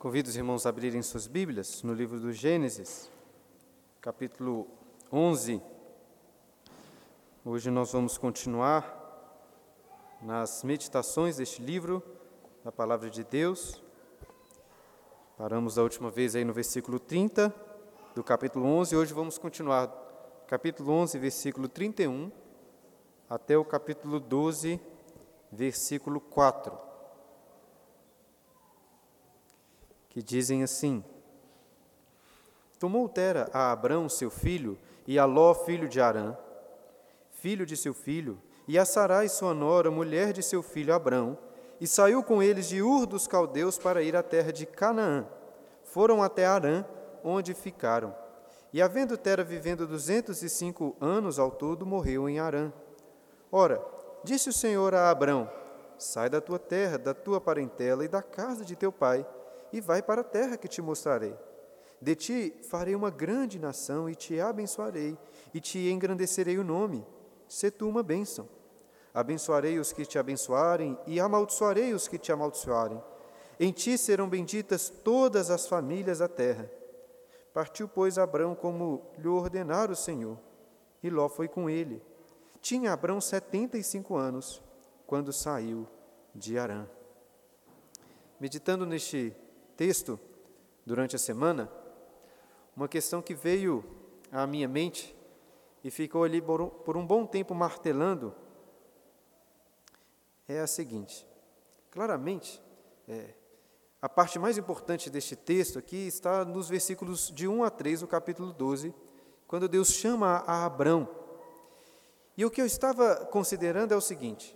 Convido os irmãos a abrirem suas Bíblias no livro do Gênesis, capítulo 11. Hoje nós vamos continuar nas meditações deste livro, da Palavra de Deus. Paramos a última vez aí no versículo 30 do capítulo 11, hoje vamos continuar, capítulo 11, versículo 31, até o capítulo 12, versículo 4. Que dizem assim: Tomou Tera a Abrão, seu filho, e a Ló, filho de Arã, filho de seu filho, e a Sarai, sua nora, mulher de seu filho Abrão, e saiu com eles de Ur dos caldeus para ir à terra de Canaã. Foram até Arã, onde ficaram. E havendo Tera vivendo duzentos e cinco anos ao todo, morreu em Arã. Ora, disse o Senhor a Abrão: Sai da tua terra, da tua parentela e da casa de teu pai, e vai para a terra que te mostrarei. De ti farei uma grande nação e te abençoarei, e te engrandecerei o nome. Se tu uma bênção. Abençoarei os que te abençoarem, e amaldiçoarei os que te amaldiçoarem. Em ti serão benditas todas as famílias da terra. Partiu, pois, Abrão como lhe ordenara o Senhor, e Ló foi com ele. Tinha Abrão setenta e cinco anos, quando saiu de Arã. Meditando neste texto durante a semana, uma questão que veio à minha mente e ficou ali por um, bom tempo martelando é a seguinte: claramente, é, a parte mais importante deste texto aqui está nos versículos de 1 a 3 do capítulo 12, quando Deus chama a Abrão. E o que eu estava considerando é o seguinte: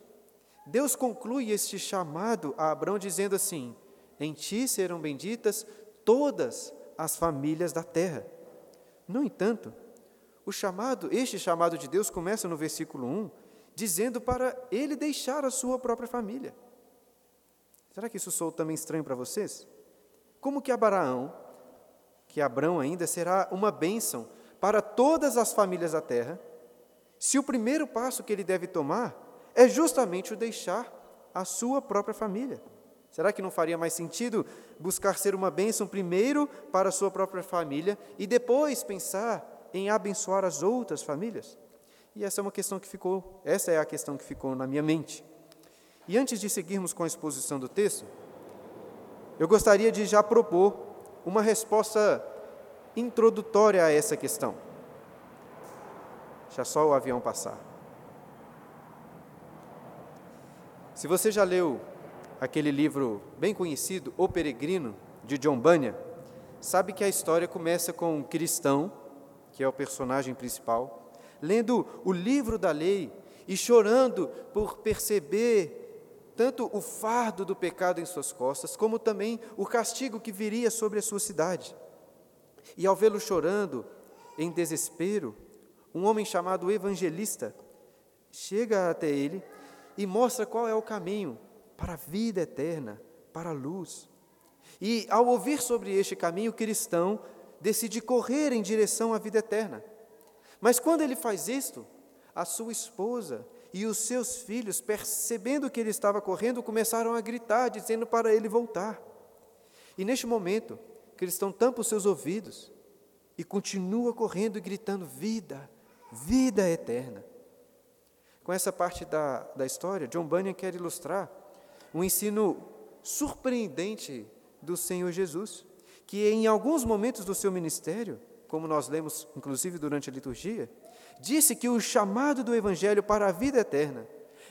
Deus conclui este chamado a Abrão dizendo assim: em ti serão benditas todas as famílias da terra. No entanto, o chamado, este chamado de Deus começa no versículo 1, dizendo para ele deixar a sua própria família. Será que isso soou também estranho para vocês? Como que Abraão, que Abraão ainda será uma bênção para todas as famílias da terra, se o primeiro passo que ele deve tomar é justamente o deixar a sua própria família? Será que não faria mais sentido buscar ser uma bênção primeiro para a sua própria família e depois pensar em abençoar as outras famílias? E essa é uma questão que ficou, essa é a questão que ficou na minha mente. E antes de seguirmos com a exposição do texto, eu gostaria de já propor uma resposta introdutória a essa questão. Deixa só o avião passar. Se você já leu aquele livro bem conhecido, O Peregrino, de John Bunyan, sabe que a história começa com um cristão, que é o personagem principal, lendo o livro da lei e chorando por perceber tanto o fardo do pecado em suas costas, como também o castigo que viria sobre a sua cidade. E ao vê-lo chorando, em desespero, um homem chamado evangelista chega até ele e mostra qual é o caminho para a vida eterna, para a luz. E ao ouvir sobre este caminho, o cristão decide correr em direção à vida eterna. Mas quando ele faz isto, a sua esposa e os seus filhos, percebendo que ele estava correndo, começaram a gritar, dizendo para ele voltar. E neste momento, o cristão tampa os seus ouvidos e continua correndo e gritando: vida, vida eterna. Com essa parte da, da história, John Bunyan quer ilustrar um ensino surpreendente do Senhor Jesus, que em alguns momentos do seu ministério, como nós lemos inclusive durante a liturgia, disse que o chamado do Evangelho para a vida eterna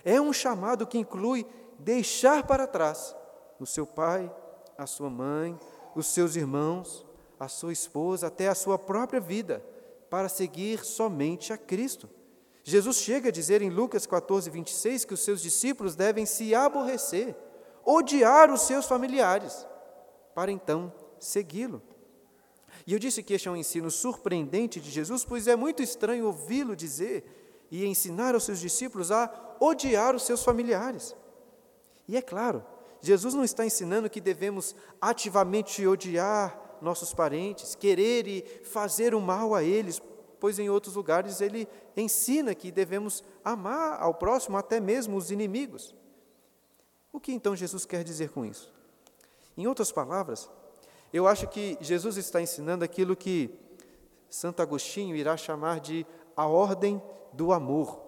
é um chamado que inclui deixar para trás o seu pai, a sua mãe, os seus irmãos, a sua esposa, até a sua própria vida, para seguir somente a Cristo. Jesus chega a dizer em Lucas 14, 26 que os seus discípulos devem se aborrecer, odiar os seus familiares, para então segui-lo. E eu disse que este é um ensino surpreendente de Jesus, pois é muito estranho ouvi-lo dizer e ensinar aos seus discípulos a odiar os seus familiares. E é claro, Jesus não está ensinando que devemos ativamente odiar nossos parentes, querer e fazer o mal a eles, pois em outros lugares ele ensina que devemos amar ao próximo, até mesmo os inimigos. O que então Jesus quer dizer com isso? Em outras palavras, Eu acho que Jesus está ensinando aquilo que Santo Agostinho irá chamar de a ordem do amor.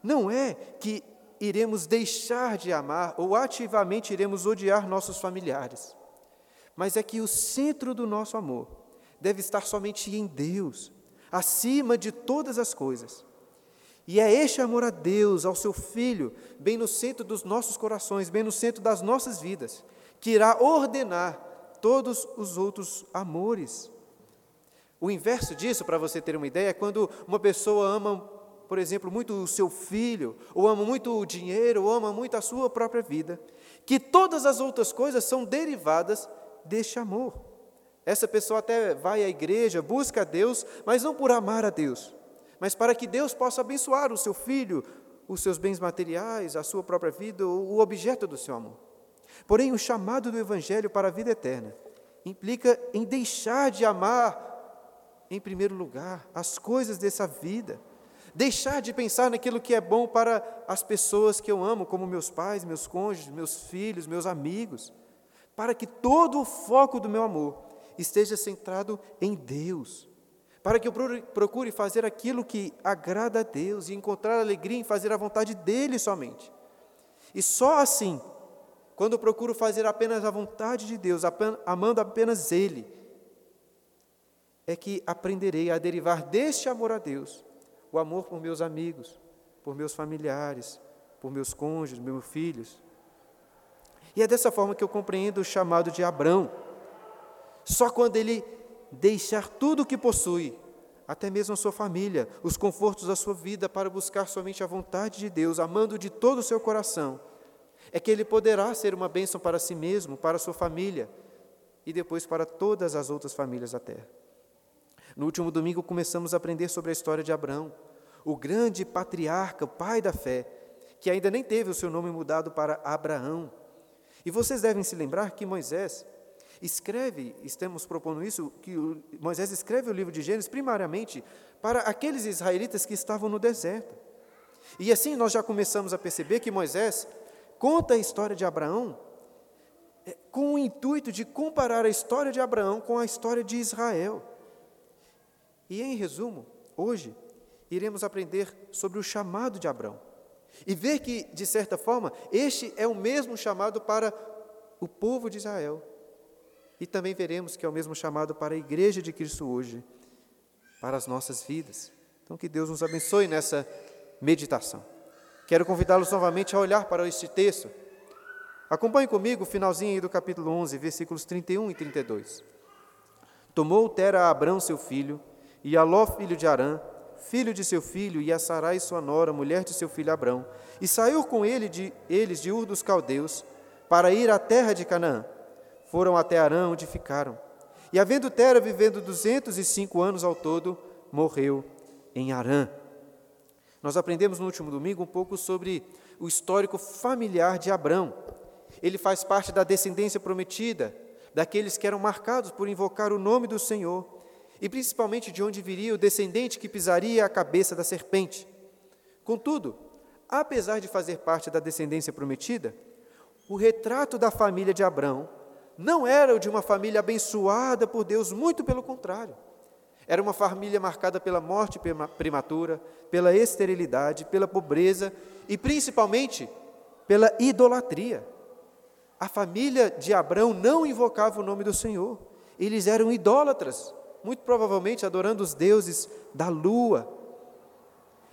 Não é que iremos deixar de amar ou ativamente iremos odiar nossos familiares, mas é que o centro do nosso amor deve estar somente em Deus, acima de todas as coisas. E é este amor a Deus, ao seu Filho, bem no centro dos nossos corações, bem no centro das nossas vidas, que irá ordenar todos os outros amores. O inverso disso, para você ter uma ideia, é quando uma pessoa ama, por exemplo, muito o seu filho, ou ama muito o dinheiro, ou ama muito a sua própria vida, que todas as outras coisas são derivadas deste amor. Essa pessoa até vai à igreja, busca a Deus, mas não por amar a Deus, mas para que Deus possa abençoar o seu filho, os seus bens materiais, a sua própria vida, o objeto do seu amor. Porém, o chamado do Evangelho para a vida eterna implica em deixar de amar, em primeiro lugar, as coisas dessa vida, deixar de pensar naquilo que é bom para as pessoas que eu amo, como meus pais, meus cônjuges, meus filhos, meus amigos, para que todo o foco do meu amor esteja centrado em Deus, para que eu procure fazer aquilo que agrada a Deus e encontrar alegria em fazer a vontade dEle somente. E só assim quando eu procuro fazer apenas a vontade de Deus, amando apenas Ele, é que aprenderei a derivar deste amor a Deus, o amor por meus amigos, por meus familiares, por meus cônjuges, meus filhos. E é dessa forma que eu compreendo o chamado de Abraão. Só quando ele deixar tudo o que possui, até mesmo a sua família, os confortos da sua vida, para buscar somente a vontade de Deus, amando de todo o seu coração, é que ele poderá ser uma bênção para si mesmo, para a sua família e depois para todas as outras famílias da terra. No último domingo começamos a aprender sobre a história de Abraão, o grande patriarca, pai da fé, que ainda nem teve o seu nome mudado para Abraão. E vocês devem se lembrar que Moisés escreve, estamos propondo isso, que Moisés escreve o livro de Gênesis primariamente para aqueles israelitas que estavam no deserto. E assim nós já começamos a perceber que Moisés conta a história de Abraão é, com o intuito de comparar a história de Abraão com a história de Israel. E, em resumo, hoje iremos aprender sobre o chamado de Abraão e ver que, de certa forma, este é o mesmo chamado para o povo de Israel. E também veremos que é o mesmo chamado para a igreja de Cristo hoje, para as nossas vidas. Então, que Deus nos abençoe nessa meditação. Quero convidá-los novamente a olhar para este texto. Acompanhe comigo o finalzinho do capítulo 11, versículos 31 e 32. Tomou Tera a Abrão, seu filho, e a Ló, filho de Arã, filho de seu filho, e a Sarai, sua nora, mulher de seu filho Abrão, e saiu com ele de, eles de Ur dos Caldeus, para ir à terra de Canaã. Foram até Arã, onde ficaram. E havendo Tera vivendo duzentos e cinco anos ao todo, morreu em Arã. Nós aprendemos no último domingo um pouco sobre o histórico familiar de Abrão. Ele faz parte da descendência prometida, daqueles que eram marcados por invocar o nome do Senhor, e principalmente de onde viria o descendente que pisaria a cabeça da serpente. Contudo, apesar de fazer parte da descendência prometida, o retrato da família de Abrão não era o de uma família abençoada por Deus, muito pelo contrário. Era uma família marcada pela morte prematura, pela esterilidade, pela pobreza e principalmente pela idolatria. A família de Abraão não invocava o nome do Senhor. Eles eram idólatras, muito provavelmente adorando os deuses da lua.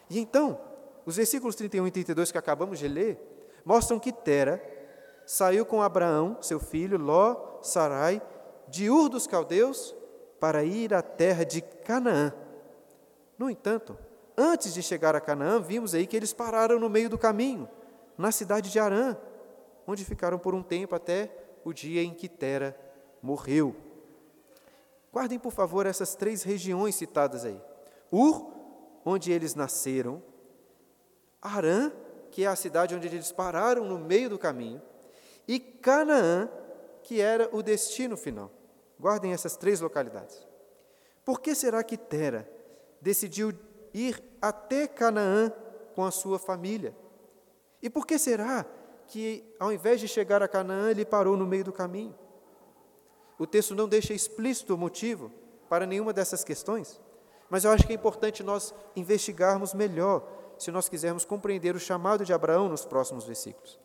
E então, os versículos 31 e 32 que acabamos de ler mostram que Tera saiu com Abraão, seu filho, Ló, Sarai, de Ur dos Caldeus para ir à terra de Canaã. No entanto, antes de chegar a Canaã, vimos aí que eles pararam no meio do caminho, na cidade de Arã, onde ficaram por um tempo até o dia em que Tera morreu. Guardem, por favor, essas três regiões citadas aí: Ur, onde eles nasceram, Arã, que é a cidade onde eles pararam no meio do caminho, e Canaã, que era o destino final. Guardem essas três localidades. Por que será que Tera decidiu ir até Canaã com a sua família? E por que será que, ao invés de chegar a Canaã, ele parou no meio do caminho? O texto não deixa explícito o motivo para nenhuma dessas questões, mas eu acho que é importante nós investigarmos melhor se nós quisermos compreender o chamado de Abraão nos próximos versículos.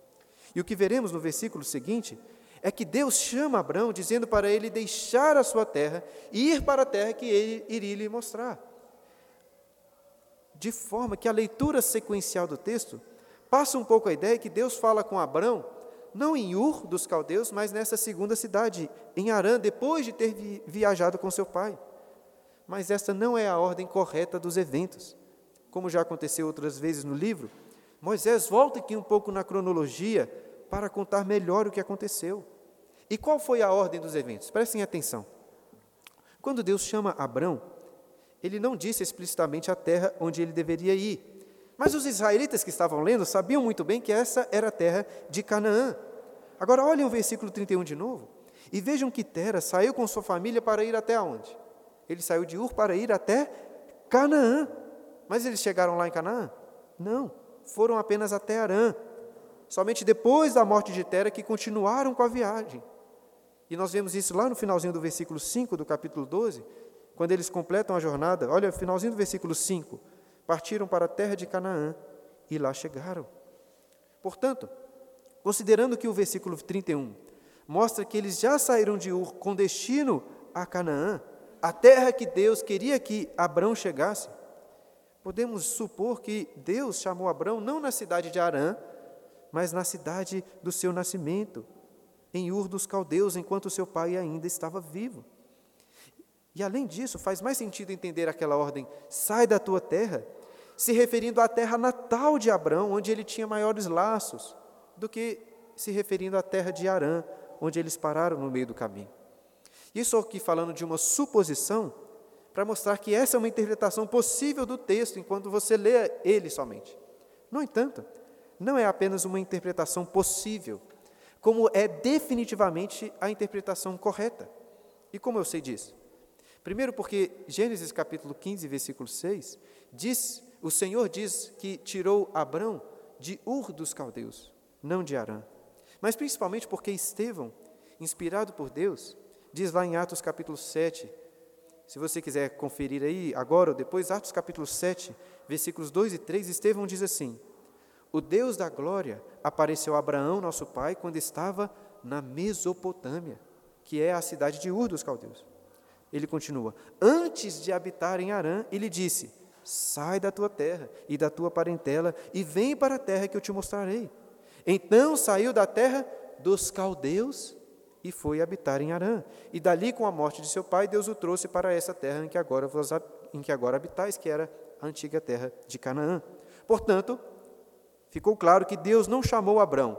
E o que veremos no versículo seguinte é que Deus chama Abraão dizendo para ele deixar a sua terra e ir para a terra que ele iria lhe mostrar. De forma que a leitura sequencial do texto passa um pouco a ideia que Deus fala com Abraão, não em Ur dos caldeus, mas nessa segunda cidade, em Arã, depois de ter viajado com seu pai. Mas essa não é a ordem correta dos eventos. Como já aconteceu outras vezes no livro, Moisés volta aqui um pouco na cronologia para contar melhor o que aconteceu. E qual foi a ordem dos eventos? Prestem atenção. Quando Deus chama Abrão, ele não disse explicitamente a terra onde ele deveria ir. Mas os israelitas que estavam lendo sabiam muito bem que essa era a terra de Canaã. Agora olhem o versículo 31 de novo e vejam que Tera saiu com sua família para ir até onde? Ele saiu de Ur para ir até Canaã. Mas eles chegaram lá em Canaã? Não, foram apenas até Arã. Somente depois da morte de Tera que continuaram com a viagem. E nós vemos isso lá no finalzinho do versículo 5 do capítulo 12, quando eles completam a jornada. Olha, finalzinho do versículo 5. Partiram para a terra de Canaã e lá chegaram. Portanto, considerando que o versículo 31 mostra que eles já saíram de Ur com destino a Canaã, a terra que Deus queria que Abrão chegasse, Podemos supor que Deus chamou Abraão não na cidade de Arã, mas na cidade do seu nascimento, em Ur dos Caldeus, enquanto seu pai ainda estava vivo. E além disso, faz mais sentido entender aquela ordem: sai da tua terra, se referindo à terra natal de Abraão, onde ele tinha maiores laços, do que se referindo à terra de Arã, onde eles pararam no meio do caminho. Isso aqui falando de uma suposição para mostrar que essa é uma interpretação possível do texto enquanto você lê ele somente. No entanto, não é apenas uma interpretação possível, como é definitivamente a interpretação correta. E como eu sei disso? Primeiro, porque Gênesis capítulo 15, versículo 6, diz, o Senhor diz que tirou Abrão de Ur dos caldeus, não de Arã. Mas principalmente porque Estevão, inspirado por Deus, diz lá em Atos capítulo 7, se você quiser conferir aí, agora ou depois, Atos capítulo 7, versículos 2 e 3, Estevão diz assim: O Deus da glória apareceu a Abraão, nosso pai, quando estava na Mesopotâmia, que é a cidade de Ur dos caldeus. Ele continua: Antes de habitar em Arã, ele disse: Sai da tua terra e da tua parentela e vem para a terra que eu te mostrarei. Então saiu da terra dos caldeus e foi habitar em Arã. E dali, com a morte de seu pai, Deus o trouxe para essa terra em que agora, vos, em que agora habitais, que era a antiga terra de Canaã. Portanto, ficou claro que Deus não chamou Abrão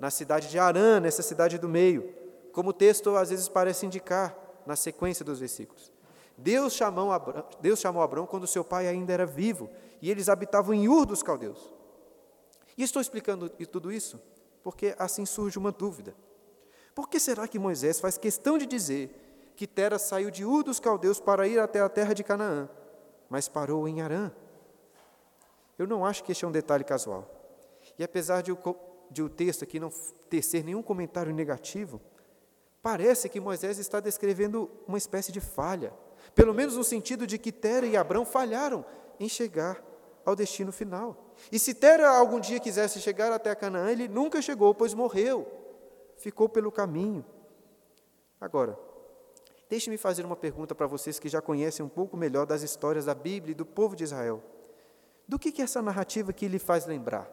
na cidade de Arã, nessa cidade do meio, como o texto às vezes parece indicar na sequência dos versículos. Deus chamou Abrão, Deus chamou Abrão quando seu pai ainda era vivo e eles habitavam em Ur dos caldeus. E estou explicando tudo isso porque assim surge uma dúvida. Por que será que Moisés faz questão de dizer que Tera saiu de Ur dos caldeus para ir até a terra de Canaã, mas parou em Arã? Eu não acho que este é um detalhe casual. E apesar de o, de o texto aqui não tecer nenhum comentário negativo, parece que Moisés está descrevendo uma espécie de falha, pelo menos no sentido de que Tera e Abrão falharam em chegar ao destino final. E se Tera algum dia quisesse chegar até Canaã, ele nunca chegou, pois morreu ficou pelo caminho. Agora, deixe-me fazer uma pergunta para vocês que já conhecem um pouco melhor das histórias da Bíblia e do povo de Israel. Do que, que essa narrativa aqui lhe faz lembrar?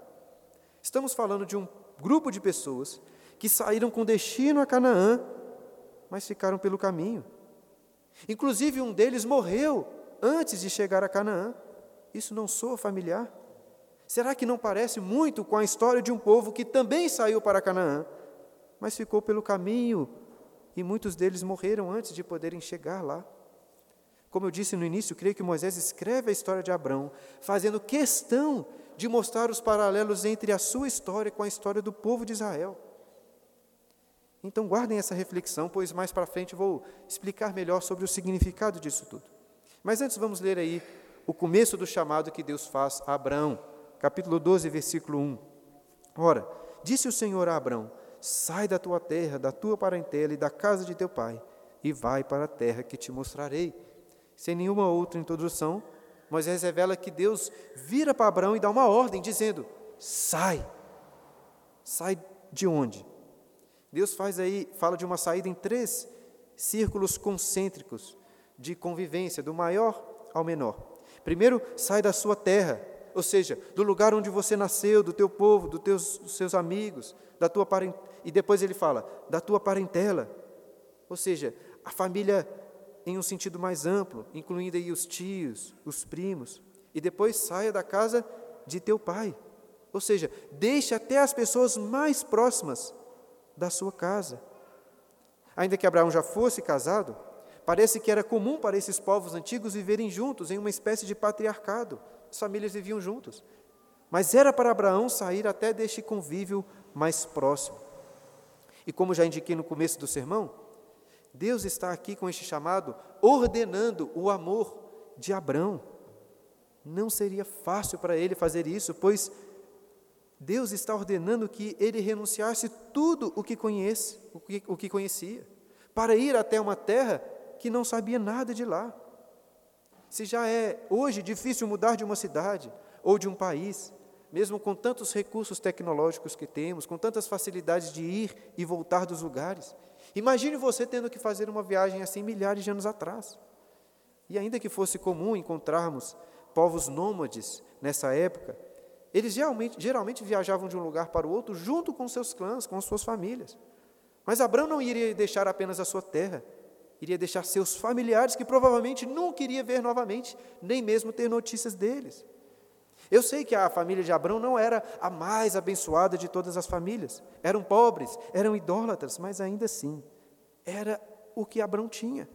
Estamos falando de um grupo de pessoas que saíram com destino a Canaã, mas ficaram pelo caminho. Inclusive, um deles morreu antes de chegar a Canaã. Isso não soa familiar? Será que não parece muito com a história de um povo que também saiu para Canaã, mas ficou pelo caminho e muitos deles morreram antes de poderem chegar lá. Como eu disse no início, creio que Moisés escreve a história de Abraão, fazendo questão de mostrar os paralelos entre a sua história com a história do povo de Israel. Então guardem essa reflexão, pois mais para frente vou explicar melhor sobre o significado disso tudo. Mas antes vamos ler aí o começo do chamado que Deus faz a Abraão, capítulo 12, versículo 1. Ora, disse o Senhor a Abraão: sai da tua terra, da tua parentela e da casa de teu pai, e vai para a terra que te mostrarei. Sem nenhuma outra introdução, Moisés revela que Deus vira para Abraão e dá uma ordem, dizendo: sai. Sai de onde? Deus faz aí, fala de uma saída em três círculos concêntricos de convivência, do maior ao menor. Primeiro, sai da sua terra, ou seja, do lugar onde você nasceu, do teu povo, dos teus dos seus amigos, da tua parent... e depois ele fala da tua parentela, ou seja, a família em um sentido mais amplo, incluindo aí os tios, os primos, e depois saia da casa de teu pai. Ou seja, deixe até as pessoas mais próximas da sua casa. Ainda que Abraão já fosse casado, parece que era comum para esses povos antigos viverem juntos em uma espécie de patriarcado. As famílias viviam juntos. Mas era para Abraão sair até deste convívio mais próximo. E como já indiquei no começo do sermão, Deus está aqui com este chamado, ordenando o amor de Abrão. Não seria fácil para ele fazer isso, pois Deus está ordenando que ele renunciasse tudo o que conhece, o que, o que conhecia, para ir até uma terra que não sabia nada de lá. Se já é hoje difícil mudar de uma cidade ou de um país, mesmo com tantos recursos tecnológicos que temos, com tantas facilidades de ir e voltar dos lugares, Imagine você tendo que fazer uma viagem assim milhares de anos atrás. E ainda que fosse comum encontrarmos povos nômades nessa época, eles geralmente, geralmente viajavam de um lugar para o outro junto com seus clãs, com suas famílias. Mas Abraão não iria deixar apenas a sua terra, iria deixar seus familiares que provavelmente não queria ver novamente, nem mesmo ter notícias deles. Eu sei que a família de Abraão não era a mais abençoada de todas as famílias. Eram pobres, eram idólatras, mas ainda assim, era o que Abraão tinha.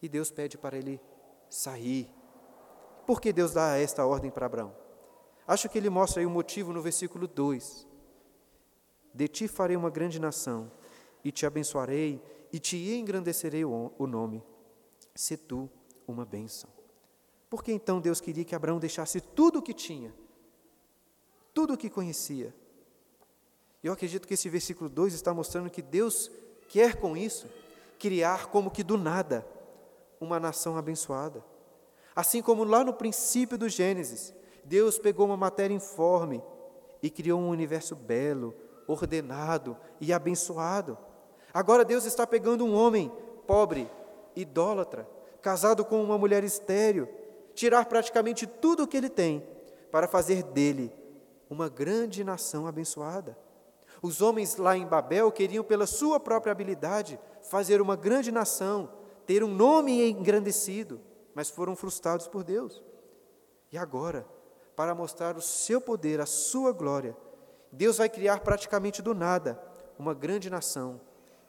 E Deus pede para ele sair. Por que Deus dá esta ordem para Abraão? Acho que ele mostra aí o motivo no versículo 2. De ti farei uma grande nação, e te abençoarei, e te engrandecerei o nome. Se tu uma bênção. Por que então Deus queria que Abraão deixasse tudo o que tinha, tudo o que conhecia? Eu acredito que esse versículo 2 está mostrando que Deus quer com isso criar como que do nada uma nação abençoada. Assim como lá no princípio do Gênesis, Deus pegou uma matéria informe e criou um universo belo, ordenado e abençoado. Agora Deus está pegando um homem pobre, idólatra, casado com uma mulher estéril, tirar praticamente tudo o que ele tem para fazer dele uma grande nação abençoada. Os homens lá em Babel queriam, pela sua própria habilidade, fazer uma grande nação, ter um nome engrandecido, mas foram frustrados por Deus. E agora, para mostrar o seu poder, a sua glória, Deus vai criar praticamente do nada uma grande nação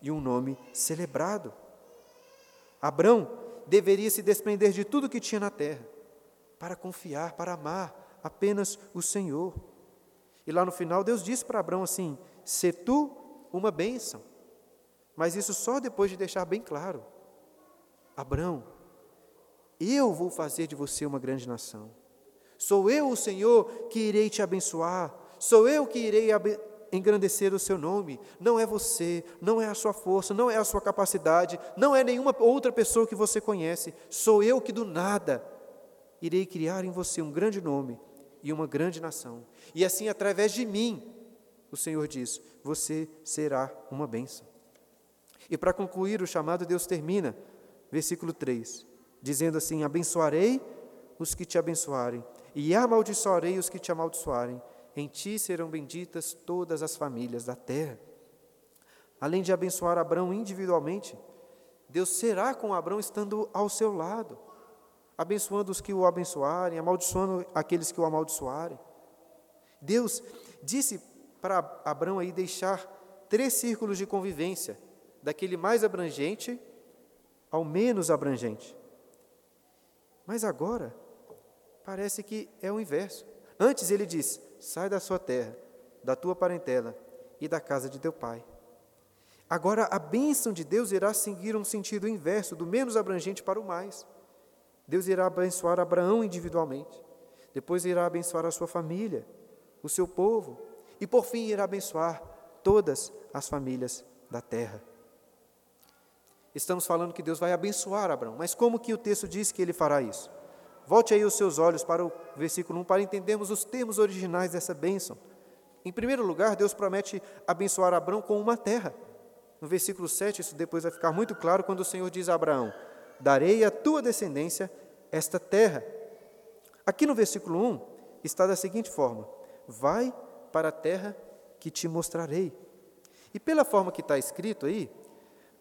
e um nome celebrado. Abrão deveria se desprender de tudo que tinha na terra para confiar, para amar apenas o Senhor. E lá no final, Deus disse para Abraão assim: Se tu uma bênção. Mas isso só depois de deixar bem claro: Abraão, eu vou fazer de você uma grande nação. Sou eu o Senhor que irei te abençoar. Sou eu que irei engrandecer o seu nome. Não é você, não é a sua força, não é a sua capacidade, não é nenhuma outra pessoa que você conhece. Sou eu que do nada irei criar em você um grande nome e uma grande nação. E assim, através de mim, o Senhor diz: você será uma bênção. E para concluir o chamado, Deus termina, versículo 3, dizendo assim: Abençoarei os que te abençoarem, e amaldiçoarei os que te amaldiçoarem. Em ti serão benditas todas as famílias da terra. Além de abençoar Abraão individualmente, Deus será com Abraão estando ao seu lado abençoando os que o abençoarem, amaldiçoando aqueles que o amaldiçoarem. Deus disse para Abraão aí deixar três círculos de convivência, daquele mais abrangente ao menos abrangente. Mas agora, parece que é o inverso. Antes ele diz: sai da sua terra, da tua parentela e da casa de teu pai. Agora a bênção de Deus irá seguir um sentido inverso, do menos abrangente para o mais. Deus irá abençoar Abraão individualmente, depois irá abençoar a sua família, o seu povo, e por fim irá abençoar todas as famílias da terra. Estamos falando que Deus vai abençoar Abraão, mas como que o texto diz que ele fará isso? Volte aí os seus olhos para o versículo 1 para entendermos os termos originais dessa bênção. Em primeiro lugar, Deus promete abençoar Abraão com uma terra. No versículo 7, isso depois vai ficar muito claro quando o Senhor diz a Abraão: Darei à tua descendência esta terra. Aqui no versículo 1 está da seguinte forma: Vai para a terra que te mostrarei. E pela forma que está escrito aí,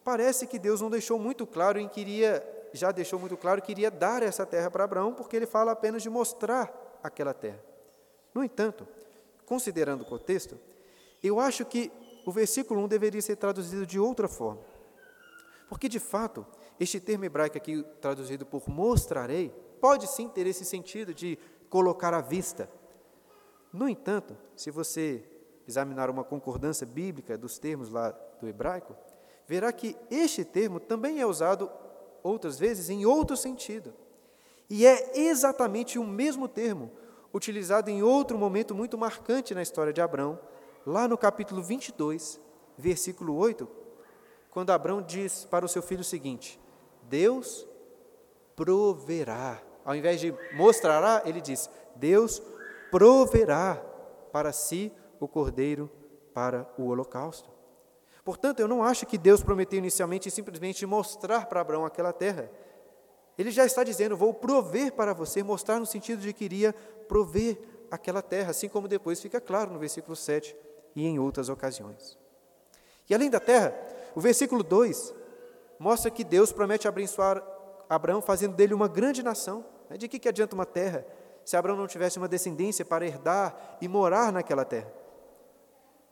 parece que Deus não deixou muito claro em que iria, já deixou muito claro que iria dar essa terra para Abraão, porque ele fala apenas de mostrar aquela terra. No entanto, considerando o contexto, eu acho que o versículo 1 deveria ser traduzido de outra forma. Porque, de fato, este termo hebraico aqui, traduzido por mostrarei, pode sim ter esse sentido de colocar à vista. No entanto, se você examinar uma concordância bíblica dos termos lá do hebraico, verá que este termo também é usado outras vezes em outro sentido. E é exatamente o mesmo termo utilizado em outro momento muito marcante na história de Abraão, lá no capítulo 22, versículo 8, quando Abraão diz para o seu filho o seguinte: Deus proverá. Ao invés de mostrará, ele diz: Deus proverá para si o cordeiro para o holocausto. Portanto, eu não acho que Deus prometeu inicialmente simplesmente mostrar para Abraão aquela terra. Ele já está dizendo: Vou prover para você, mostrar no sentido de que iria prover aquela terra, assim como depois fica claro no versículo 7 e em outras ocasiões. E além da terra, o versículo 2 mostra que Deus promete abençoar Abraão, fazendo dele uma grande nação. De que, que adianta uma terra se Abraão não tivesse uma descendência para herdar e morar naquela terra?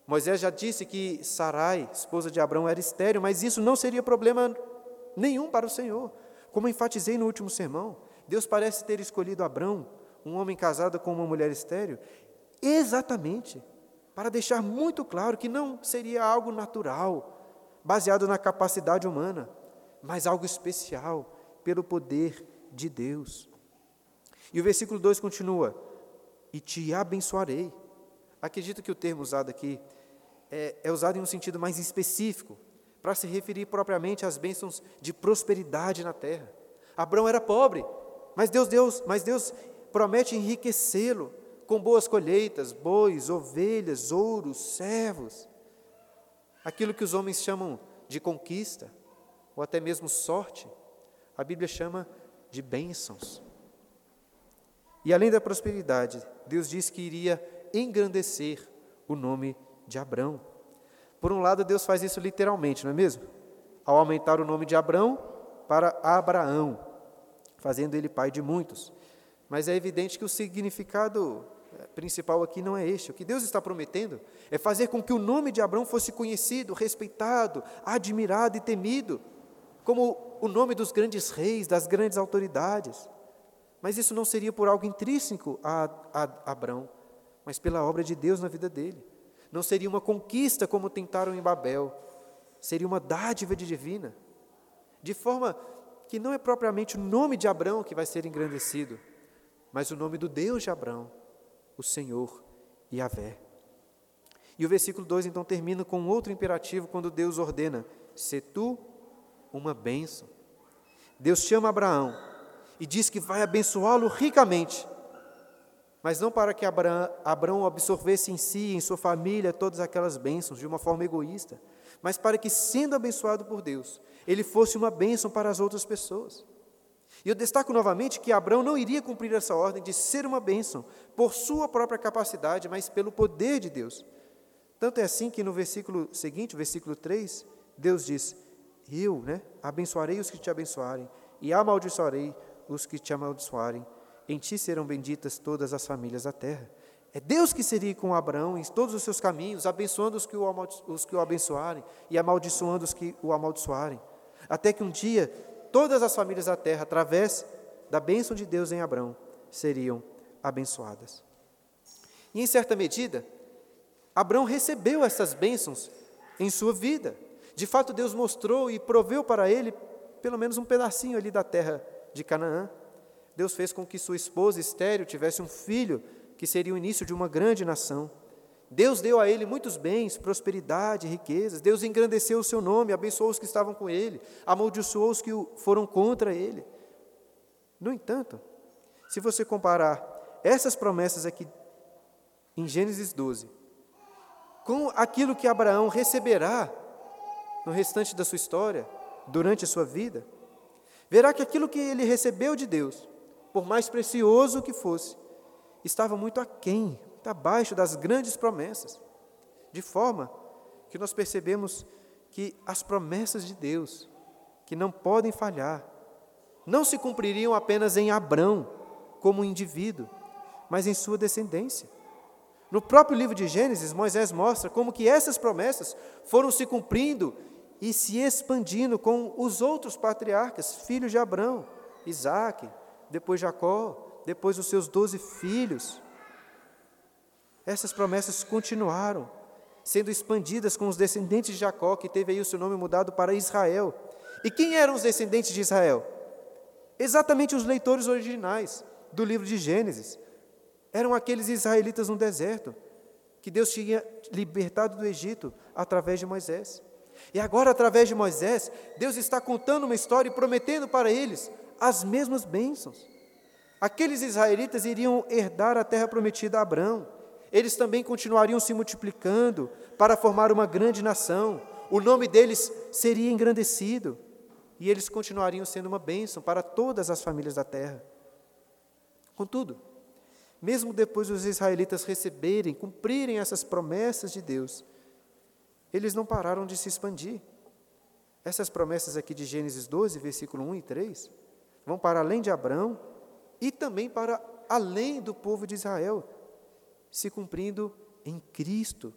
Moisés já disse que Sarai, esposa de Abraão, era estéril, mas isso não seria problema nenhum para o Senhor. Como enfatizei no último sermão, Deus parece ter escolhido Abraão, um homem casado com uma mulher estéril, exatamente para deixar muito claro que não seria algo natural, baseado na capacidade humana, mas algo especial, pelo poder de Deus. E o versículo 2 continua: E te abençoarei. Acredito que o termo usado aqui é, é usado em um sentido mais específico, para se referir propriamente às bênçãos de prosperidade na terra. Abraão era pobre, mas Deus, Deus, mas Deus promete enriquecê-lo com boas colheitas, bois, ovelhas, ouros, servos. Aquilo que os homens chamam de conquista, ou até mesmo sorte, a Bíblia chama de bênçãos. E além da prosperidade, Deus disse que iria engrandecer o nome de Abrão. Por um lado, Deus faz isso literalmente, não é mesmo? Ao aumentar o nome de Abrão para Abraão, fazendo ele pai de muitos. Mas é evidente que o significado principal aqui não é este. O que Deus está prometendo é fazer com que o nome de Abraão fosse conhecido, respeitado, admirado e temido, como o nome dos grandes reis, das grandes autoridades. Mas isso não seria por algo intrínseco a, a, Abraão, mas pela obra de Deus na vida dele. Não seria uma conquista como tentaram em Babel, seria uma dádiva divina, de forma que não é propriamente o nome de Abraão que vai ser engrandecido, mas o nome do Deus de Abraão, o Senhor Yahvé. E o versículo 2 então termina com outro imperativo quando Deus ordena: Se tu uma bênção. Deus chama Abraão e diz que vai abençoá-lo ricamente mas não para que Abraão absorvesse em si, em sua família, todas aquelas bênçãos de uma forma egoísta, mas para que, sendo abençoado por Deus, ele fosse uma bênção para as outras pessoas. E eu destaco novamente que Abraão não iria cumprir essa ordem de ser uma bênção por sua própria capacidade, mas pelo poder de Deus. Tanto é assim que no versículo seguinte, versículo 3, Deus diz: Eu né, abençoarei os que te abençoarem, e amaldiçoarei os que te amaldiçoarem em ti serão benditas todas as famílias da terra. É Deus que seria com Abraão em todos os seus caminhos, abençoando os que o, os que o abençoarem e amaldiçoando os que o amaldiçoarem. Até que um dia todas as famílias da terra, através da bênção de Deus em Abraão, seriam abençoadas. E em certa medida, Abraão recebeu essas bênçãos em sua vida. De fato, Deus mostrou e proveu para ele pelo menos um pedacinho ali da terra de Canaã. Deus fez com que sua esposa estéreo tivesse um filho que seria o início de uma grande nação. Deus deu a ele muitos bens, prosperidade, riquezas. Deus engrandeceu o seu nome, abençoou os que estavam com ele, amaldiçoou os que foram contra ele. No entanto, se você comparar essas promessas aqui em Gênesis 12 com aquilo que Abraão receberá no restante da sua história, durante a sua vida, verá que aquilo que ele recebeu de Deus, por mais precioso que fosse, estava muito aquém está abaixo das grandes promessas, de forma que nós percebemos que as promessas de Deus, que não podem falhar, não se cumpririam apenas em Abrão, como indivíduo, mas em sua descendência. No próprio livro de Gênesis, Moisés mostra como que essas promessas foram se cumprindo e se expandindo com os outros patriarcas, filhos de Abrão, Isaac, depois Jacó, depois os seus doze filhos. Essas promessas continuaram sendo expandidas com os descendentes de Jacó, que teve aí o seu nome mudado para Israel. E quem eram os descendentes de Israel? Exatamente os leitores originais do livro de Gênesis. Eram aqueles israelitas no deserto, que Deus tinha libertado do Egito através de Moisés. E agora, através de Moisés, Deus está contando uma história e prometendo para eles as mesmas bênçãos. Aqueles israelitas iriam herdar a terra prometida a Abraão eles também continuariam se multiplicando para formar uma grande nação. O nome deles seria engrandecido e eles continuariam sendo uma bênção para todas as famílias da terra. Contudo, mesmo depois dos israelitas receberem, cumprirem essas promessas de Deus, eles não pararam de se expandir. Essas promessas aqui de Gênesis 12, versículo 1 e 3, vão para além de Abraão e também para além do povo de Israel se cumprindo em Cristo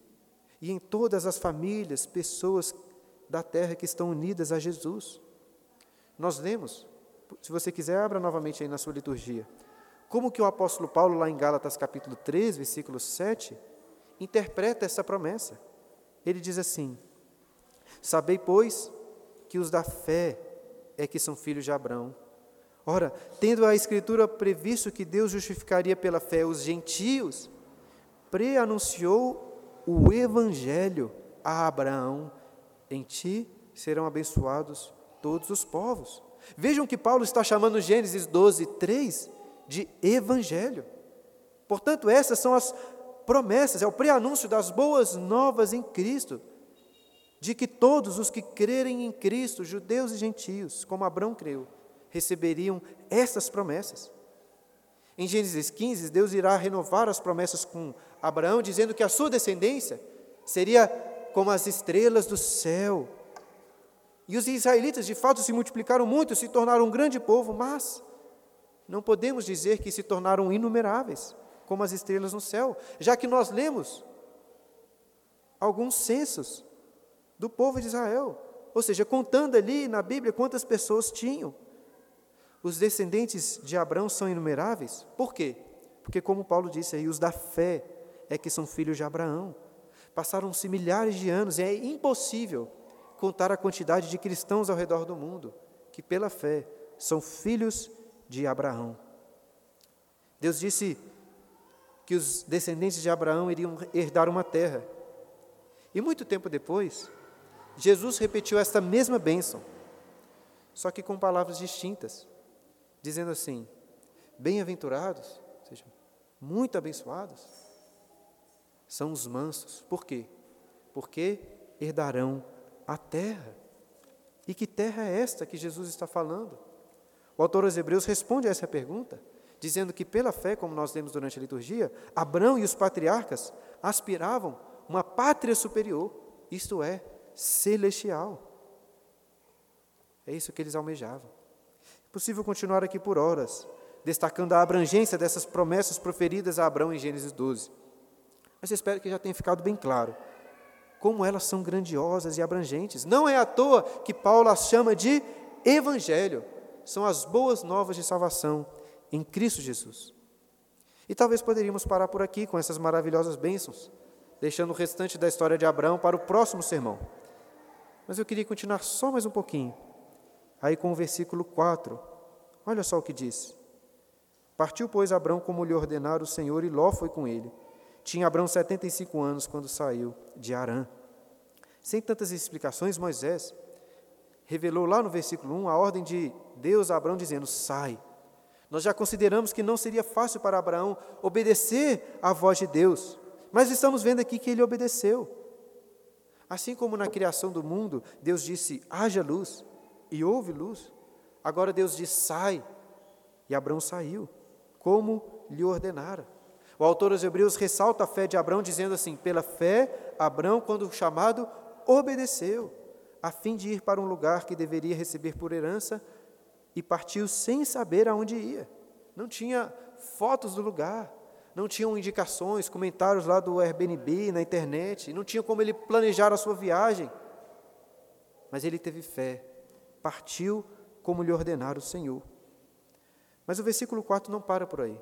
e em todas as famílias, pessoas da terra que estão unidas a Jesus. Nós lemos, se você quiser, abra novamente aí na sua liturgia, como que o apóstolo Paulo, lá em Gálatas capítulo 3, versículo 7, interpreta essa promessa. Ele diz assim: Sabei, pois, que os da fé é que são filhos de Abraão. Ora, tendo a Escritura previsto que Deus justificaria pela fé os gentios, preanunciou o Evangelho a Abraão: em ti serão abençoados todos os povos. Vejam que Paulo está chamando Gênesis 12, 3 de Evangelho. Portanto, essas são as promessas, é o preanúncio das boas novas em Cristo, de que todos os que crerem em Cristo, judeus e gentios, como Abraão creu, receberiam essas promessas. Em Gênesis 15, Deus irá renovar as promessas com Abraão, dizendo que a sua descendência seria como as estrelas do céu. E os israelitas, de fato, se multiplicaram muito, se tornaram um grande povo, mas não podemos dizer que se tornaram inumeráveis, como as estrelas no céu, já que nós lemos alguns censos do povo de Israel, ou seja, contando ali na Bíblia quantas pessoas tinham. Os descendentes de Abraão são inumeráveis, por quê? Porque, como Paulo disse aí, os da fé é que são filhos de Abraão. Passaram-se milhares de anos e é impossível contar a quantidade de cristãos ao redor do mundo que, pela fé, são filhos de Abraão. Deus disse que os descendentes de Abraão iriam herdar uma terra. E muito tempo depois, Jesus repetiu esta mesma bênção, só que com palavras distintas, dizendo assim: Bem-aventurados, ou seja, muito abençoados, são os mansos. Por quê? Porque herdarão a terra. E que terra é esta que Jesus está falando? O autor aos Hebreus responde a essa pergunta, dizendo que pela fé, como nós lemos durante a liturgia, Abraão e os patriarcas aspiravam uma pátria superior, isto é, celestial. É isso que eles almejavam. É possível continuar aqui por horas, destacando a abrangência dessas promessas proferidas a Abraão em Gênesis 12. Mas espero que já tenha ficado bem claro como elas são grandiosas e abrangentes. Não é à toa que Paulo as chama de evangelho. São as boas novas de salvação em Cristo Jesus. E talvez poderíamos parar por aqui com essas maravilhosas bênçãos, deixando o restante da história de Abraão para o próximo sermão. Mas eu queria continuar só mais um pouquinho. Aí com o versículo 4. Olha só o que diz. Partiu, pois, Abraão como lhe ordenara o Senhor, e Ló foi com ele. Tinha Abraão 75 anos quando saiu de Arã. Sem tantas explicações, Moisés revelou lá no versículo 1 a ordem de Deus a Abraão dizendo: sai. Nós já consideramos que não seria fácil para Abraão obedecer à voz de Deus, mas estamos vendo aqui que ele obedeceu. Assim como na criação do mundo, Deus disse: haja luz, e houve luz. Agora Deus diz: sai, e Abraão saiu, como lhe ordenara. O autor aos Hebreus ressalta a fé de Abraão, dizendo assim: pela fé, Abraão, quando chamado, obedeceu, a fim de ir para um lugar que deveria receber por herança, e partiu sem saber aonde ia. Não tinha fotos do lugar, não tinham indicações, comentários lá do Airbnb na internet, não tinha como ele planejar a sua viagem. Mas ele teve fé, partiu como lhe ordenara o Senhor. Mas o versículo 4 não para por aí.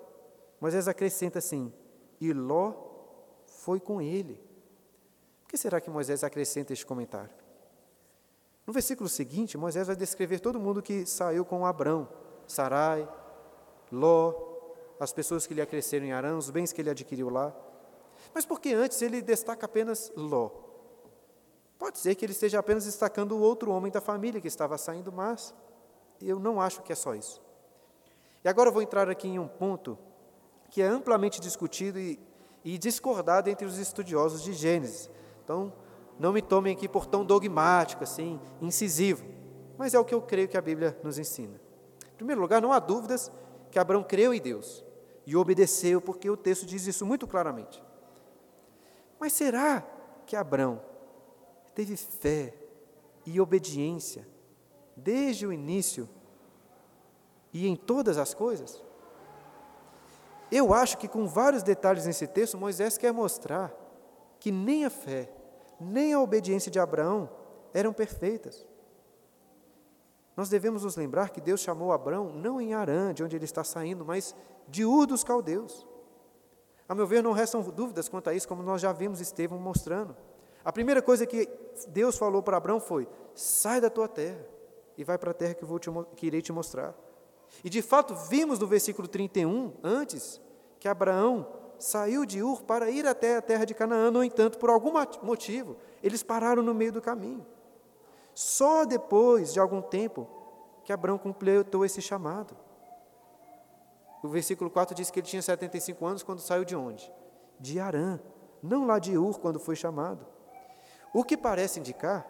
Moisés acrescenta assim: E Ló foi com ele. Por que será que Moisés acrescenta este comentário? No versículo seguinte, Moisés vai descrever todo mundo que saiu com Abrão, Sarai, Ló, as pessoas que lhe acresceram em Arã, os bens que ele adquiriu lá. Mas por que antes ele destaca apenas Ló? Pode ser que ele esteja apenas destacando o outro homem da família que estava saindo, mas eu não acho que é só isso. E agora eu vou entrar aqui em um ponto que é amplamente discutido e, e discordado entre os estudiosos de Gênesis. Então, não me tomem aqui por tão dogmático, assim, incisivo, mas é o que eu creio que a Bíblia nos ensina. Em primeiro lugar, não há dúvidas que Abraão creu em Deus e obedeceu, porque o texto diz isso muito claramente. Mas será que Abraão teve fé e obediência desde o início e em todas as coisas? Eu acho que com vários detalhes nesse texto, Moisés quer mostrar que nem a fé, nem a obediência de Abraão eram perfeitas. Nós devemos nos lembrar que Deus chamou Abraão não em Arã, de onde ele está saindo, mas de Ur dos caldeus. A meu ver, não restam dúvidas quanto a isso, como nós já vimos Estevão mostrando. A primeira coisa que Deus falou para Abraão foi: sai da tua terra e vai para a terra que, vou te, que irei te mostrar. E de fato, vimos no versículo 31, antes, que Abraão saiu de Ur para ir até a terra de Canaã, no entanto, por algum motivo, eles pararam no meio do caminho. Só depois de algum tempo que Abraão completou esse chamado. O versículo 4 diz que ele tinha 75 anos quando saiu de onde? De Arã, não lá de Ur, quando foi chamado. O que parece indicar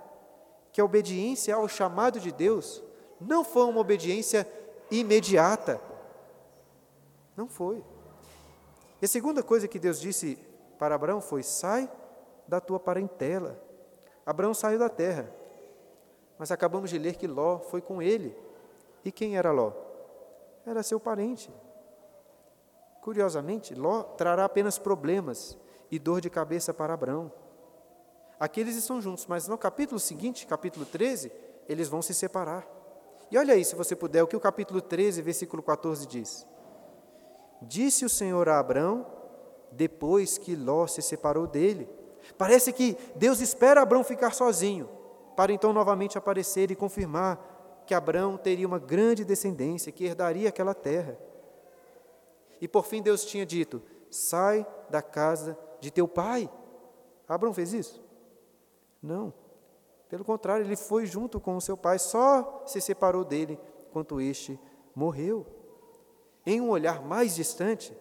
que a obediência ao chamado de Deus não foi uma obediência imediata. Não foi. E a segunda coisa que Deus disse para Abraão foi: sai da tua parentela. Abraão saiu da terra, mas acabamos de ler que Ló foi com ele. E quem era Ló? Era seu parente. Curiosamente, Ló trará apenas problemas e dor de cabeça para Abraão. Aqui eles estão juntos, mas no capítulo seguinte, capítulo 13, eles vão se separar. E olha aí, se você puder, o que o capítulo 13, versículo 14 diz. Disse o Senhor a Abraão, depois que Ló se separou dele. Parece que Deus espera Abraão ficar sozinho, para então novamente aparecer e confirmar que Abraão teria uma grande descendência, que herdaria aquela terra. E por fim Deus tinha dito: sai da casa de teu pai. Abraão fez isso? Não. Pelo contrário, ele foi junto com o seu pai, só se separou dele quando este morreu. Em um olhar mais distante,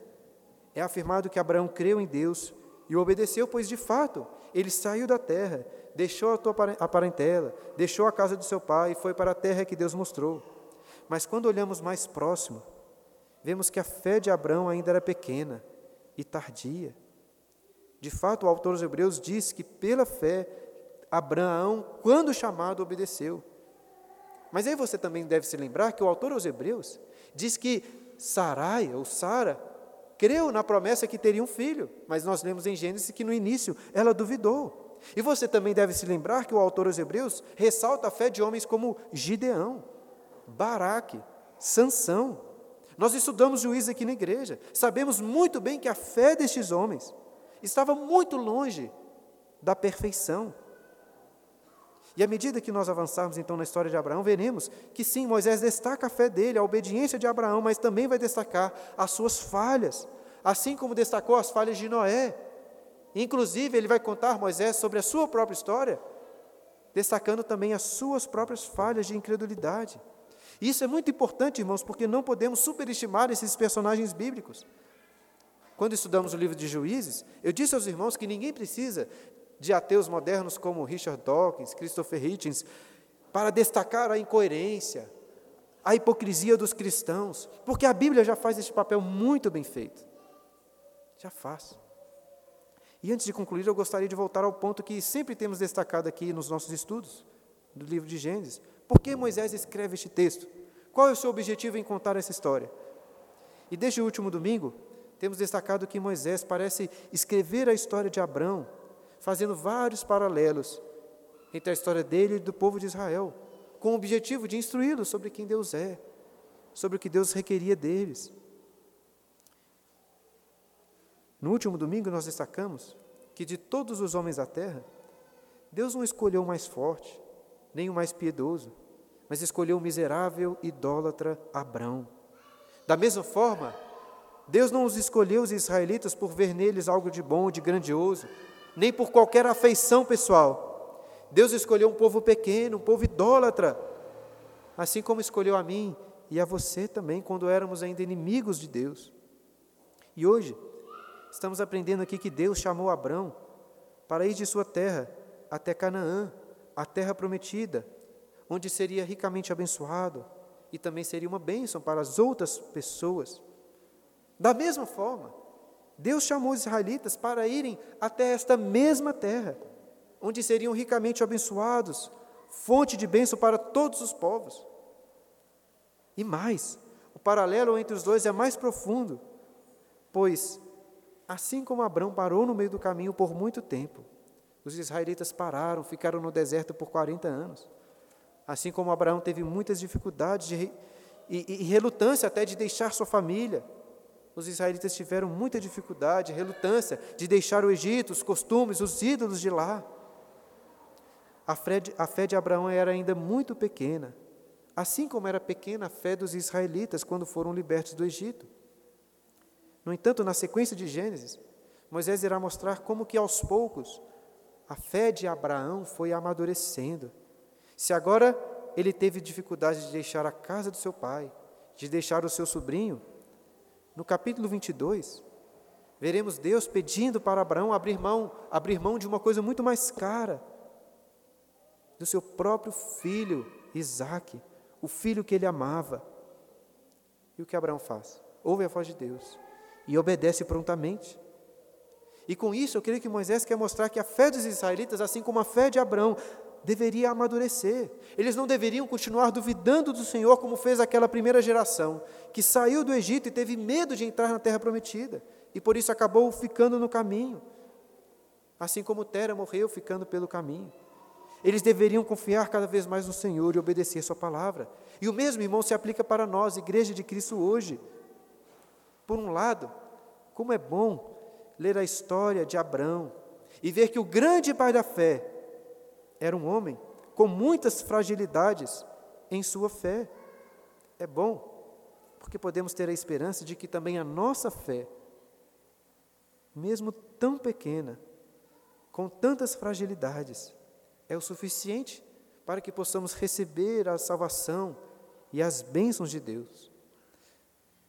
é afirmado que Abraão creu em Deus e obedeceu, pois de fato ele saiu da terra, deixou a, tua, parentela, deixou a casa do seu pai e foi para a terra que Deus mostrou. Mas quando olhamos mais próximo, vemos que a fé de Abraão ainda era pequena e tardia. De fato, o autor dos Hebreus diz que pela fé, Abraão, quando chamado, obedeceu. Mas aí você também deve se lembrar que o autor aos Hebreus diz que Sarai, ou Sara, creu na promessa que teria um filho, mas nós lemos em Gênesis que no início ela duvidou. E você também deve se lembrar que o autor aos Hebreus ressalta a fé de homens como Gideão, Baraque, Sansão. Nós estudamos juízes aqui na igreja, sabemos muito bem que a fé destes homens estava muito longe da perfeição. E à medida que nós avançarmos então na história de Abraão, veremos que sim, Moisés destaca a fé dele, a obediência de Abraão, mas também vai destacar as suas falhas, assim como destacou as falhas de Noé Inclusive, ele vai contar Moisés sobre a sua própria história, destacando também as suas próprias falhas de incredulidade. Isso é muito importante, irmãos, porque não podemos superestimar esses personagens bíblicos. Quando estudamos o livro de Juízes, eu disse aos irmãos que ninguém precisa de ateus modernos como Richard Dawkins, Christopher Hitchens, para destacar a incoerência, a hipocrisia dos cristãos, porque a Bíblia já faz esse papel muito bem feito. Já faz. E antes de concluir, eu gostaria de voltar ao ponto que sempre temos destacado aqui nos nossos estudos do livro de Gênesis. Por que Moisés escreve este texto? Qual é o seu objetivo em contar essa história? E desde o último domingo, temos destacado que Moisés parece escrever a história de Abraão, fazendo vários paralelos entre a história dele e do povo de Israel, com o objetivo de instruí-los sobre quem Deus é, sobre o que Deus requeria deles. No último domingo, nós destacamos que de todos os homens da terra, Deus não escolheu o mais forte, nem o mais piedoso, mas escolheu o miserável idólatra Abrão. Da mesma forma, Deus não os escolheu os israelitas por ver neles algo de bom, de grandioso, nem por qualquer afeição pessoal. Deus escolheu um povo pequeno, um povo idólatra, assim como escolheu a mim e a você também, quando éramos ainda inimigos de Deus. E hoje, Estamos aprendendo aqui que Deus chamou Abrão para ir de sua terra até Canaã, a terra prometida, onde seria ricamente abençoado e também seria uma bênção para as outras pessoas. Da mesma forma, Deus chamou os israelitas para irem até esta mesma terra, onde seriam ricamente abençoados, fonte de bênção para todos os povos. E mais, o paralelo entre os dois é mais profundo, pois Assim como Abraão parou no meio do caminho por muito tempo, os israelitas pararam, ficaram no deserto por 40 anos. Assim como Abraão teve muitas dificuldades de, e, e relutância até de deixar sua família, os israelitas tiveram muita dificuldade, relutância de deixar o Egito, os costumes, os ídolos de lá. A fé, de, a fé de Abraão era ainda muito pequena, assim como era pequena a fé dos israelitas quando foram libertos do Egito. No entanto, na sequência de Gênesis, Moisés irá mostrar como que aos poucos a fé de Abraão foi amadurecendo. Se agora ele teve dificuldade de deixar a casa do seu pai, de deixar o seu sobrinho, no capítulo 22, veremos Deus pedindo para Abraão abrir mão, abrir mão de uma coisa muito mais cara, do seu próprio filho, Isaque, o filho que ele amava. E o que Abraão faz? Ouve a voz de Deus e obedece prontamente. E com isso, eu creio que Moisés quer mostrar que a fé dos israelitas, assim como a fé de Abraão, deveria amadurecer. Eles não deveriam continuar duvidando do Senhor, como fez aquela primeira geração, que saiu do Egito e teve medo de entrar na terra prometida, e por isso acabou ficando no caminho. Assim como Tera morreu ficando pelo caminho. Eles deveriam confiar cada vez mais no Senhor e obedecer Sua palavra. E o mesmo, irmão, se aplica para nós, Igreja de Cristo, hoje. Por um lado, como é bom ler a história de Abraão e ver que o grande pai da fé era um homem com muitas fragilidades em sua fé. É bom, porque podemos ter a esperança de que também a nossa fé, mesmo tão pequena, com tantas fragilidades, é o suficiente para que possamos receber a salvação e as bênçãos de Deus.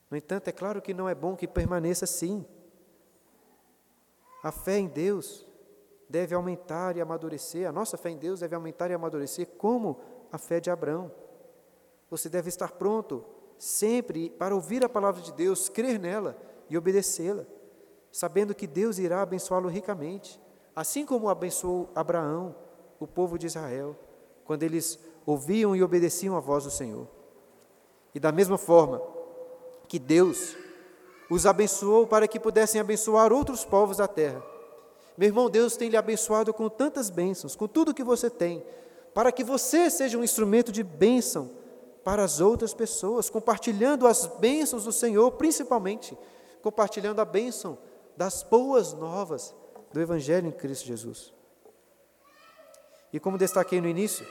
No entanto, é claro que não é bom que permaneça assim. A fé em Deus deve aumentar e amadurecer, a nossa fé em Deus deve aumentar e amadurecer como a fé de Abraão. Você deve estar pronto sempre para ouvir a palavra de Deus, crer nela e obedecê-la, sabendo que Deus irá abençoá-lo ricamente, assim como abençoou Abraão, o povo de Israel, quando eles ouviam e obedeciam a voz do Senhor. E da mesma forma, que Deus os abençoou para que pudessem abençoar outros povos da terra. Meu irmão, Deus tem lhe abençoado com tantas bênçãos, com tudo que você tem, para que você seja um instrumento de bênção para as outras pessoas, compartilhando as bênçãos do Senhor, principalmente compartilhando a bênção das boas novas do Evangelho em Cristo Jesus. E como destaquei no início,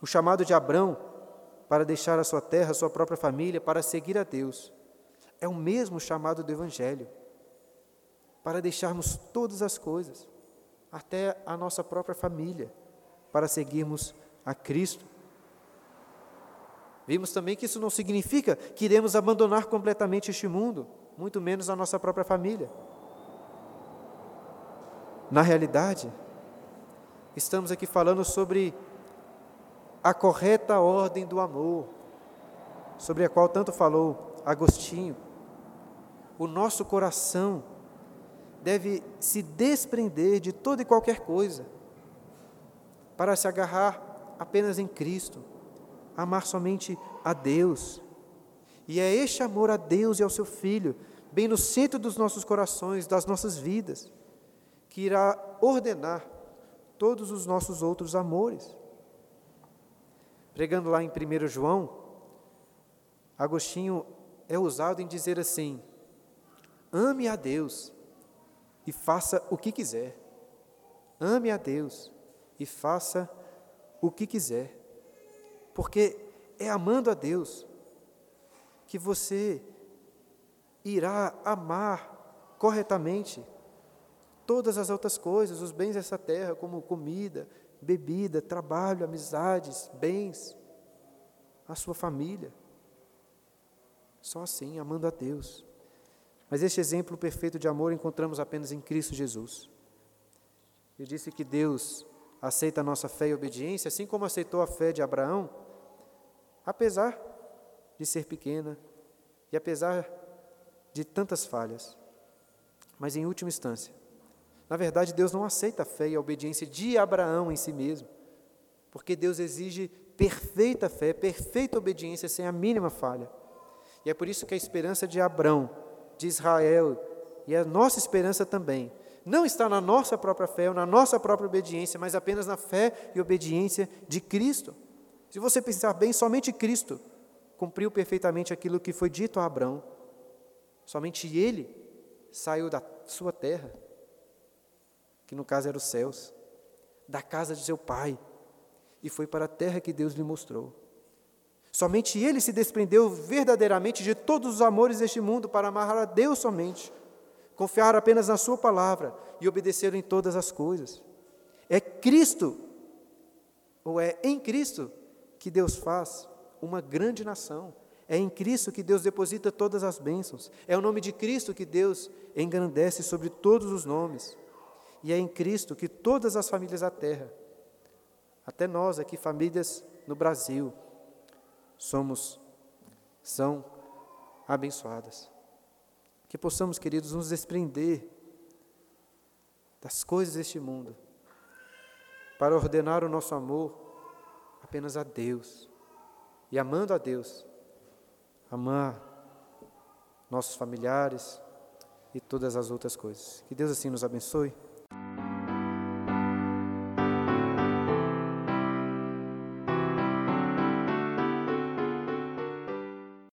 o chamado de Abrão para deixar a sua terra, a sua própria família, para seguir a Deus. É o mesmo chamado do Evangelho. Para deixarmos todas as coisas, até a nossa própria família, para seguirmos a Cristo. Vimos também que isso não significa que iremos abandonar completamente este mundo, muito menos a nossa própria família. Na realidade, estamos aqui falando sobre a correta ordem do amor, sobre a qual tanto falou Agostinho. O nosso coração deve se desprender de toda e qualquer coisa para se agarrar apenas em Cristo, amar somente a Deus. E é este amor a Deus e ao seu Filho, bem no centro dos nossos corações, das nossas vidas, que irá ordenar todos os nossos outros amores. Pregando lá em 1 João, Agostinho é usado em dizer assim: ame a Deus e faça o que quiser. Ame a Deus e faça o que quiser. Porque é amando a Deus que você irá amar corretamente todas as outras coisas, os bens dessa terra, como comida, bebida, trabalho, amizades, bens, a sua família. Só assim, amando a Deus. Mas este exemplo perfeito de amor encontramos apenas em Cristo Jesus. Eu disse que Deus aceita a nossa fé e obediência, assim como aceitou a fé de Abraão, apesar de ser pequena e apesar de tantas falhas. Mas em última instância, na verdade, Deus não aceita a fé e a obediência de Abraão em si mesmo, porque Deus exige perfeita fé, perfeita obediência sem a mínima falha. E é por isso que a esperança de Abraão de Israel e a nossa esperança também não está na nossa própria fé ou na nossa própria obediência, mas apenas na fé e obediência de Cristo. Se você pensar bem, somente Cristo cumpriu perfeitamente aquilo que foi dito a Abraão. Somente ele saiu da sua terra, que no caso era os céus, da casa de seu pai, e foi para a terra que Deus lhe mostrou. Somente ele se desprendeu verdadeiramente de todos os amores deste mundo para amarrar a Deus somente, confiar apenas na Sua palavra e obedecer em todas as coisas. É Cristo, ou é em Cristo, que Deus faz uma grande nação. É em Cristo que Deus deposita todas as bênçãos. É o nome de Cristo que Deus engrandece sobre todos os nomes. E é em Cristo que todas as famílias da terra, até nós aqui, famílias no Brasil, somos, são abençoadas. Que possamos, queridos, nos desprender das coisas deste mundo, para ordenar o nosso amor apenas a Deus. E amando a Deus, amar nossos familiares e todas as outras coisas. Que Deus assim nos abençoe.